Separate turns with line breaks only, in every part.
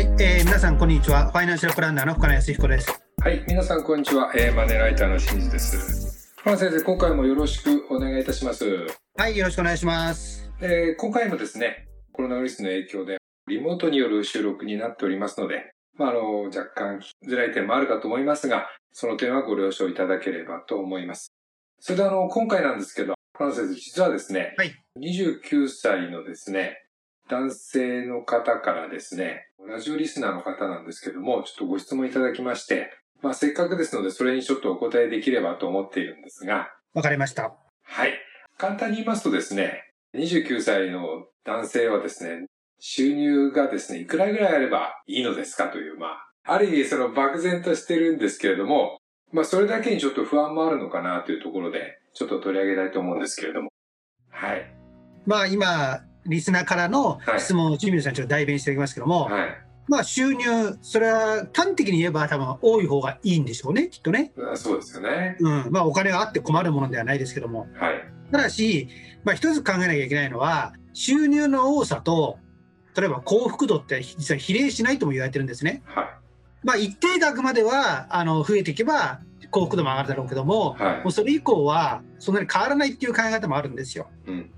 はい、えー、皆さんこんにちは。ファイナンシャルプランナーの深野康彦です。
はい、皆さんこんにちは。えー、マネーライターの清水です。深野先生、今回もよろしくお願いいたします。
はい、よろしくお願いします。
えー、今回もですね、コロナウイルスの影響でリモートによる収録になっておりますので、まあ、あの、若干聞きづらい点もあるかと思いますが、その点はご了承いただければと思います。それであの、今回なんですけど、深野先生、実はですね、
はい
29歳のですね、男性の方からですね、ラジオリスナーの方なんですけども、ちょっとご質問いただきまして、まあせっかくですので、それにちょっとお答えできればと思っているんですが、
わかりました。
はい。簡単に言いますとですね、29歳の男性はですね、収入がですね、いくらぐらいあればいいのですか？という、まあ、ある意味その漠然としてるんですけれども、まあそれだけにちょっと不安もあるのかな？というところで、ちょっと取り上げたいと思うんですけれども。はい。
まあ今、リスナーからの
はい
質問を清水さんちょっと代弁していきますけども、
はい。
まあ収入、それは端的に言えば多分多い方がいいんでしょうね、きっとね。
あそうですよね。
うん。まあお金があって困るものではないですけども。
はい。
ただし、まあ一つ考えなきゃいけないのは、収入の多さと、例えば幸福度って実は比例しないとも言われてるんですね。
は
まあ一定額までは、あの、増えていけば幸福度も上がるだろうけども、
い。はい
もう。それ以降はそんなに変わらないっていう考え方もあるんですよ。
うん。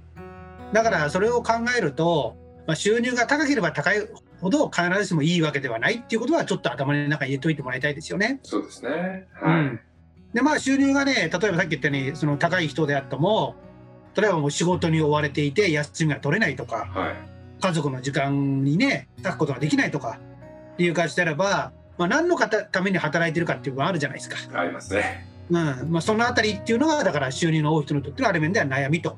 だからそれを考えると、まあ、収入が高ければ高いほど必ずしもいいわけではないっていうことはちょっと頭の中に入れといてもらいたいですよね。
そうですね。はい。
うんでまあ収入がね例えばさっき言ったようにその高い人であっても例えばもう仕事に追われていて休みが取れないとか
はい。
家族の時間にね割くことができないとかっていう感じであれば、まあ、何の方ために働いてるかっていうのがあるじゃないですか。
ありますね。
うんまあ、そのあたりっていうのがだから収入の多い人にとってのある面では悩みと
は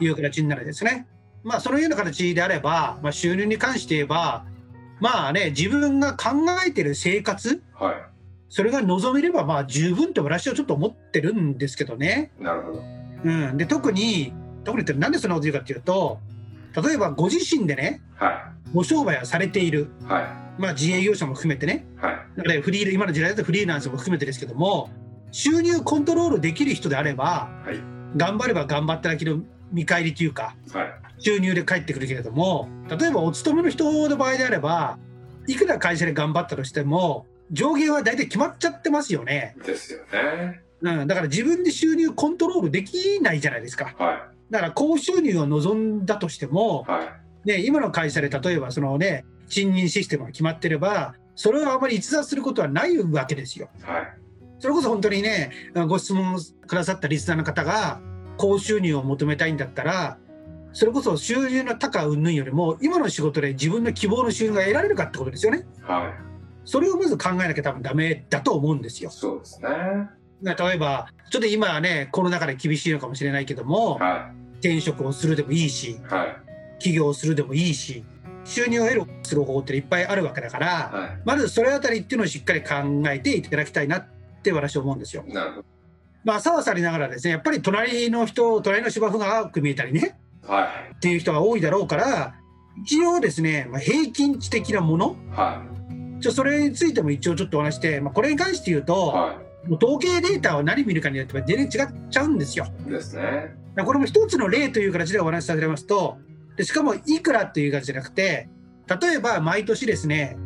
いう形になるんですね。まあ、そのような形であれば、まあ、収入に関して言えば、まあね、自分が考えてる生活、
い。は
それが望めれば、まあ、十分と私はちょっと思ってるんですけどね。
い。なるほど。
うん。で、特に、特にってなんでそんなこと言うかっていうと、例えばご自身でね、
は
ご商売をされている、
い。はい。
まあ、自営業者も含めてね、
はい。
だからフリー、今の時代だとフリーランスも含めてですけども、収入コントロールできる人であれば、
はい。
頑張れば頑張っただけの見返りというか、
はい。
収入で返ってくるけれども例えばお勤めの人の場合であればいくら会社で頑張ったとしても上限は大体決まっちゃってますよね、
ですよね。
うん、だから自分で収入コントロールできないじゃないですか
は
だから高収入を望んだとしても
い。、はい。
ね、今の会社で例えばそのね賃金システムが決まってればそれをあまり逸脱することはないわけですよ
はい。
それこそ本当にねご質問くださったリスナーの方が高収入を求めたいんだったらそれこそ収入の高云々よりも今の仕事で自分の希望の収入が得られるかってことですよね
は
それをまず考えなきゃ多分ダメだと思うんです
い。
よ
そうですね。
例えばちょっと今はねコロナ禍で厳しいのかもしれないけども
は
転職をするでもいいし
い。はい。
起業をするでもいいし収入を得るする方法っていっぱいあるわけだから
は
まずそれあたりっていうのをしっかり考えていただきたいなって私は思うんですよ
い。なるほ
まあ、さはさりながらですね、やっぱり隣の人、隣の芝生が青く見えたりね、
ど。は
っていう人が多いだろうから、一応ですね、まあ、平均値的なもの、
い。は
ちょそれについても一応ちょっとお話して、まあ、これに関して言う
い。
と、
は
もう統計データを何見るかによっては全然違っちゃうんですよ。
ですね。
らこれも一つの例という形でお話しさせますと、でしかもいくらという形じゃなくて、例えば毎年ですね、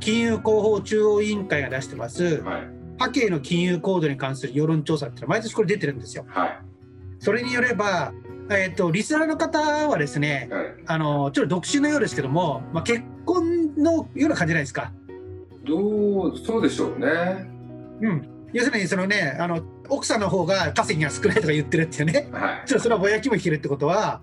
金融広報中央委員会が出してます、
はい。
家計の金融行動に関する世論調査っていうのは毎年これ出てるんですよ。
は
それによれば、えっとリスナーの方はですね
い。はい。
あのちょっと独身のようですけども、まあ、結婚のような感じじゃないですか。
どう、そうでしょうね。
うん、要するにそのねあの奥さんの方が稼ぎが少ないとか言ってるっていうね
はい。
ちょっとそれはぼやきも引けるってことは、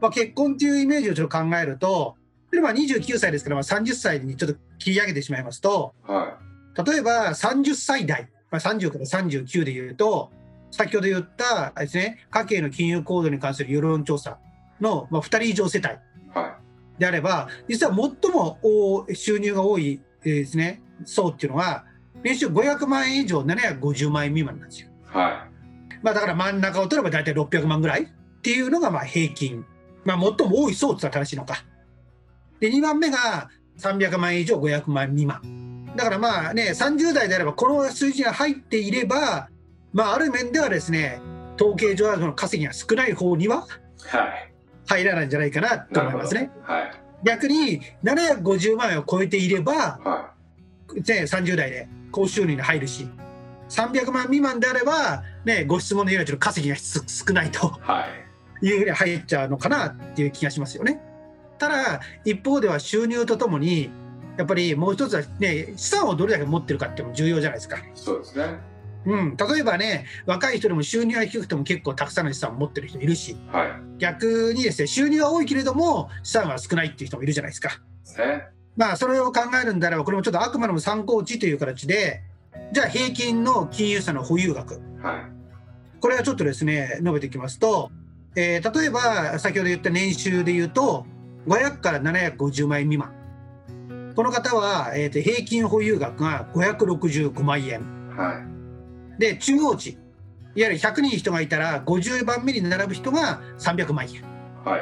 まあ、結婚っていうイメージをちょっと考えると例えば29歳ですから、まあ、30歳にちょっと切り上げてしまいますと
は
例えば30歳代、まあ、30から39でいうと先ほど言ったですね家計の金融行動に関する世論調査の、まあ、2人以上世帯であれば、実は最も大収入が多い、えーですね、層っていうのは、年収500万円以上750万円未満なんですよ。
い。は
まあだから真ん中を取れば大体600万ぐらいっていうのがまあ平均。まあ最も多い層って正しいのか。で、2番目が300万円以上500万円未満。だからまあね、30代であればこの数字が入っていれば、まあある面ではですね、統計上はその稼ぎが少ない方には。入らないんじゃないかなと。思いますね。
はい。
逆に750万円を超えていれば、
は
ね、30代で高収入に入るし、300万未満であれば、ね、ご質問のようにちょっと稼ぎが少少ないと
い。はい。
いうふうに入っちゃうのかなっていう気がしますよね。ただ、一方では収入とともに、やっぱりもう一つはね、資産をどれだけ持ってるかっていうのも重要じゃないですか。
そうですね。
うん、例えばね、若い人でも収入が低くても結構たくさんの資産を持ってる人いるし、
はい。
逆にですね、収入は多いけれども、資産は少ないっていう人もいるじゃないですか。
ね。
まあ、それを考えるんであれば、これもちょっとあくまでも参考値という形で、じゃあ平均の金融資産の保有額、
はい。
これはちょっとですね、述べていきますと、えー例えば先ほど言った年収で言うと、500から750万円未満。この方は、えーと平均保有額が565万円。
はい。
で、中央値。いわゆる100人人がいたら、50番目に並ぶ人が300万円。
はい。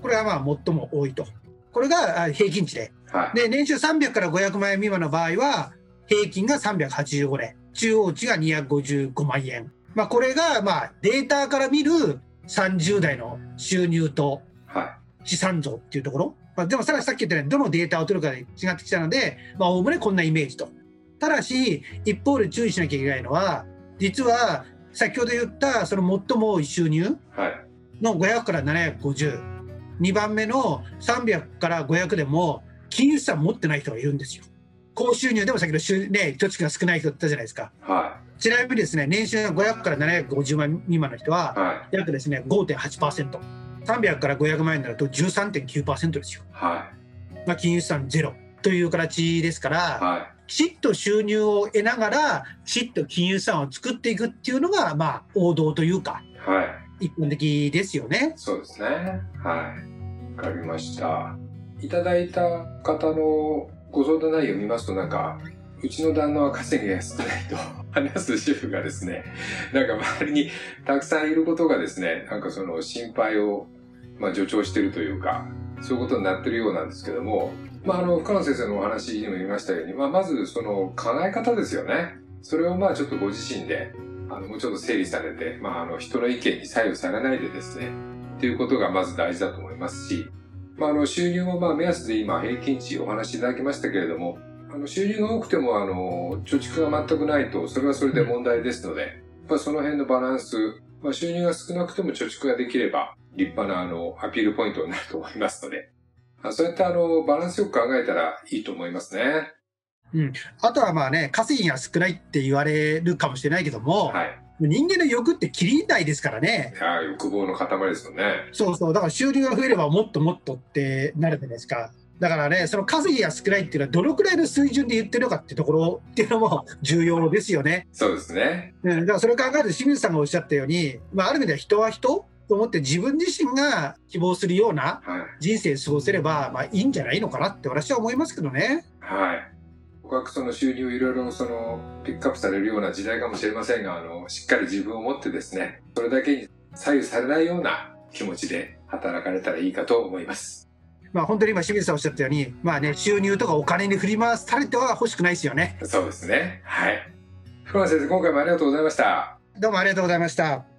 これがまあ最も多いと。これがあ平均値で。
はい。
で、年収300から500万円未満の場合は、平均が385年。中央値が255万円。まあ、これが、まあ、データから見る30代の収入と
は
資産像っていうところ。まあ、でも、さらにさっき言ったように、どのデータを取るかで違ってきたので、まあ、おおむねこんなイメージと。ただし、一方で注意しなきゃいけないのは、実は、先ほど言った、その最も多い収入。の500から750。2番目の300から500でも、金融資産持ってない人がいるんですよ。高収入でも先ほど収、ね、貯蓄が少ない人って言ったじゃないですか。
は
ちなみにですね、年収が500から750万未満の人
は
約ですね、5.8%。300から500万円になると13.9%ですよ。
い。は
まあ、金融資産ゼロという形ですから、
い。は
きちっと収入を得ながら、きちっと金融資産を作っていくっていうのが、まあ、王道というか、
い。はい。
一般的ですよね。
そうですね。はい。わかりました。いただいた方のご相談内容を見ますと、なんか、うちの旦那は稼ぎが少ないと 話す主婦がですね、なんか周りにたくさんいることがですね、なんかその心配を、まあ、助長してるというか、そういうことになってるようなんですけども、まあ、あの、深野先生のお話にも言いましたように、まあ、まずその考え方ですよね。それをまあちょっとご自身で、あの、もうちょっと整理されて、まあ、あの、人の意見に左右されないでですね、っていうことがまず大事だと思いますし、まあ、あの、収入もまあ目安で今平均値お話しいただきましたけれども、あの、収入が多くてもあの、貯蓄が全くないと、それはそれで問題ですので、やっぱりその辺のバランス、まあ、収入が少なくても貯蓄ができれば、立派なあの、アピールポイントになると思いますので、あそうやってあの、バランスよく考えたらいいと思いますね。
あとはまあね、稼ぎが少ないって言われるかもしれないけども、
はい。
人間の欲って切りないですからね。
いやー欲望の塊ですよね。
そうそう、だから収入が増えればもっともっとってなるじゃないですか。だからね、その稼ぎが少ないっていうのはどのくらいの水準で言ってるのかっていうところっていうのも重要ですよね。
そうですね。
うん、だからそれを考えると清水さんがおっしゃったように、まあ、ある意味では人は人と思って自分自身が希望するような
はい。
人生を過ごせれば、まあいいんじゃないのかなって私は思いますけどね。
はい。僕はその収入をいろいろそのピックアップされるような時代かもしれませんが、あの、しっかり自分を持ってですね、それだけに左右されないような気持ちで働かれたらいいかと思います。
まあ本当に今清水さんおっしゃったように、まあね、収入とかお金に振り回されては欲しくないですよね。
そうですね。はい。福間先生、今回もありがとうございました。
どうもありがとうございました。